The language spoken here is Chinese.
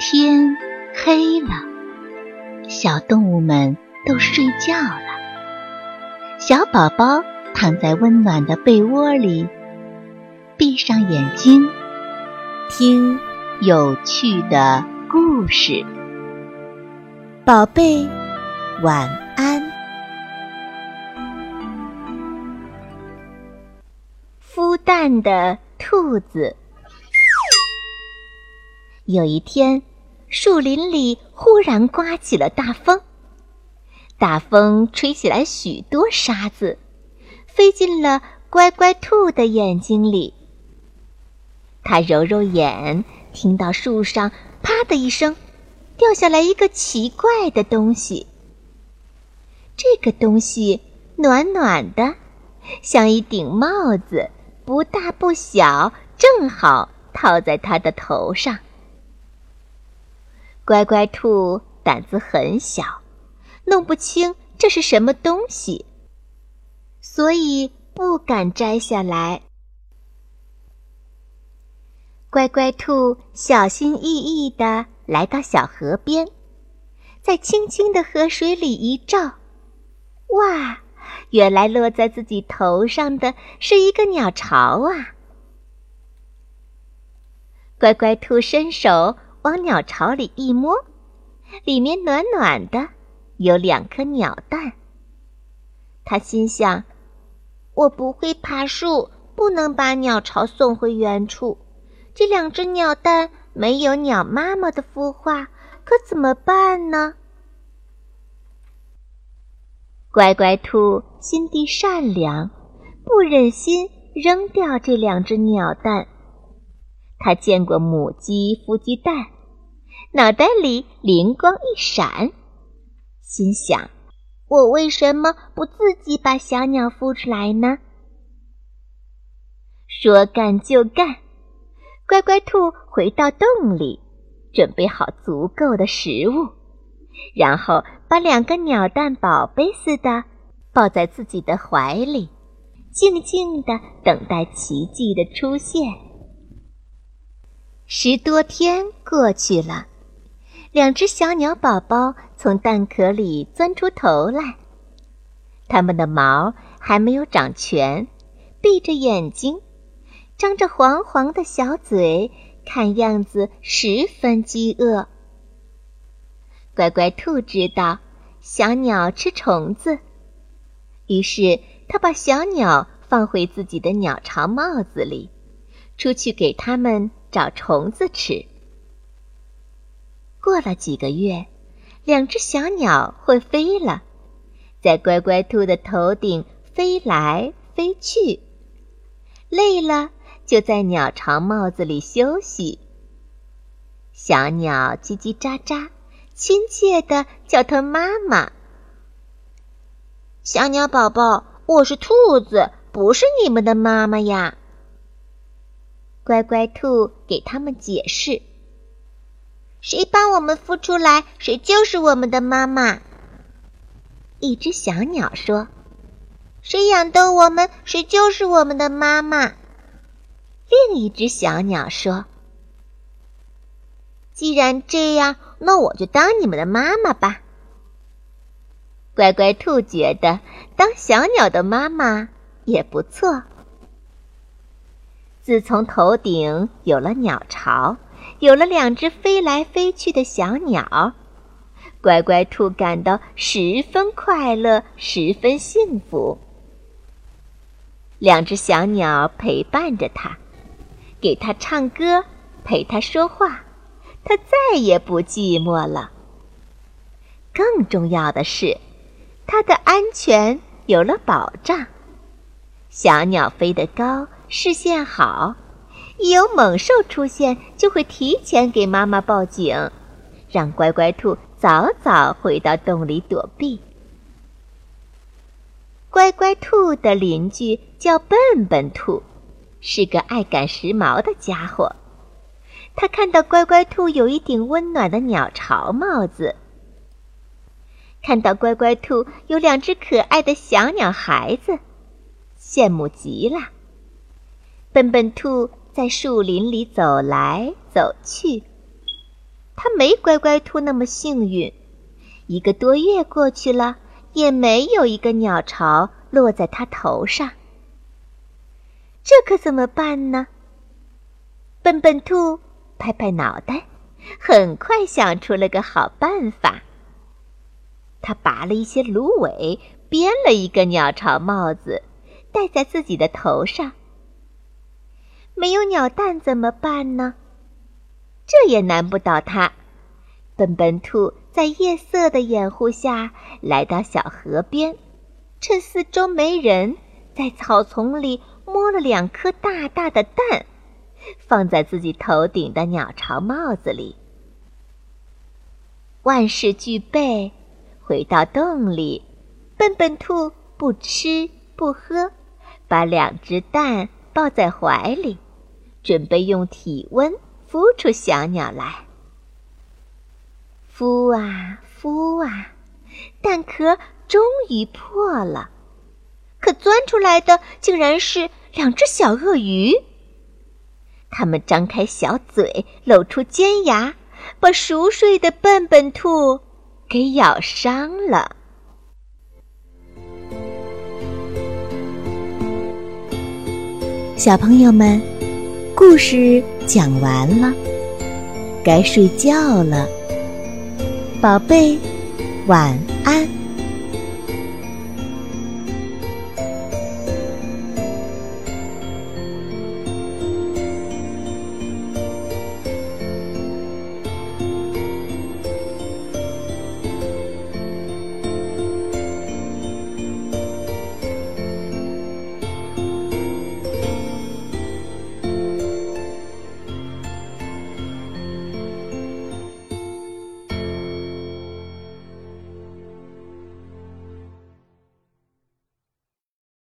天黑了，小动物们都睡觉了。小宝宝躺在温暖的被窝里，闭上眼睛，听有趣的故事。宝贝，晚安。孵蛋的兔子。有一天，树林里忽然刮起了大风，大风吹起来许多沙子，飞进了乖乖兔的眼睛里。它揉揉眼，听到树上“啪”的一声，掉下来一个奇怪的东西。这个东西暖暖的，像一顶帽子，不大不小，正好套在它的头上。乖乖兔胆子很小，弄不清这是什么东西，所以不敢摘下来。乖乖兔小心翼翼地来到小河边，在清清的河水里一照，哇！原来落在自己头上的是一个鸟巢啊！乖乖兔伸手。往鸟巢里一摸，里面暖暖的，有两颗鸟蛋。他心想：“我不会爬树，不能把鸟巢送回原处。这两只鸟蛋没有鸟妈妈的孵化，可怎么办呢？”乖乖兔心地善良，不忍心扔掉这两只鸟蛋。他见过母鸡孵鸡蛋。脑袋里灵光一闪，心想：“我为什么不自己把小鸟孵出来呢？”说干就干，乖乖兔回到洞里，准备好足够的食物，然后把两个鸟蛋宝贝似的抱在自己的怀里，静静的等待奇迹的出现。十多天过去了。两只小鸟宝宝从蛋壳里钻出头来，它们的毛还没有长全，闭着眼睛，张着黄黄的小嘴，看样子十分饥饿。乖乖兔知道小鸟吃虫子，于是它把小鸟放回自己的鸟巢帽子里，出去给它们找虫子吃。过了几个月，两只小鸟会飞了，在乖乖兔的头顶飞来飞去。累了，就在鸟巢帽子里休息。小鸟叽叽喳喳，亲切地叫它妈妈。小鸟宝宝，我是兔子，不是你们的妈妈呀。乖乖兔给他们解释。谁帮我们孵出来，谁就是我们的妈妈。一只小鸟说：“谁养逗我们，谁就是我们的妈妈。”另一只小鸟说：“既然这样，那我就当你们的妈妈吧。”乖乖兔觉得当小鸟的妈妈也不错。自从头顶有了鸟巢。有了两只飞来飞去的小鸟，乖乖兔感到十分快乐，十分幸福。两只小鸟陪伴着它，给它唱歌，陪它说话，它再也不寂寞了。更重要的是，它的安全有了保障。小鸟飞得高，视线好。一有猛兽出现，就会提前给妈妈报警，让乖乖兔早早回到洞里躲避。乖乖兔的邻居叫笨笨兔，是个爱赶时髦的家伙。他看到乖乖兔有一顶温暖的鸟巢帽子，看到乖乖兔有两只可爱的小鸟孩子，羡慕极了。笨笨兔。在树林里走来走去，它没乖乖兔那么幸运。一个多月过去了，也没有一个鸟巢落在它头上。这可怎么办呢？笨笨兔拍拍脑袋，很快想出了个好办法。他拔了一些芦苇，编了一个鸟巢帽子，戴在自己的头上。没有鸟蛋怎么办呢？这也难不倒他。笨笨兔在夜色的掩护下来到小河边，趁四周没人，在草丛里摸了两颗大大的蛋，放在自己头顶的鸟巢帽子里。万事俱备，回到洞里，笨笨兔不吃不喝，把两只蛋抱在怀里，准备用体温孵出小鸟来。孵啊孵啊，蛋壳终于破了，可钻出来的竟然是两只小鳄鱼。它们张开小嘴，露出尖牙，把熟睡的笨笨兔给咬伤了。小朋友们，故事讲完了，该睡觉了。宝贝，晚安。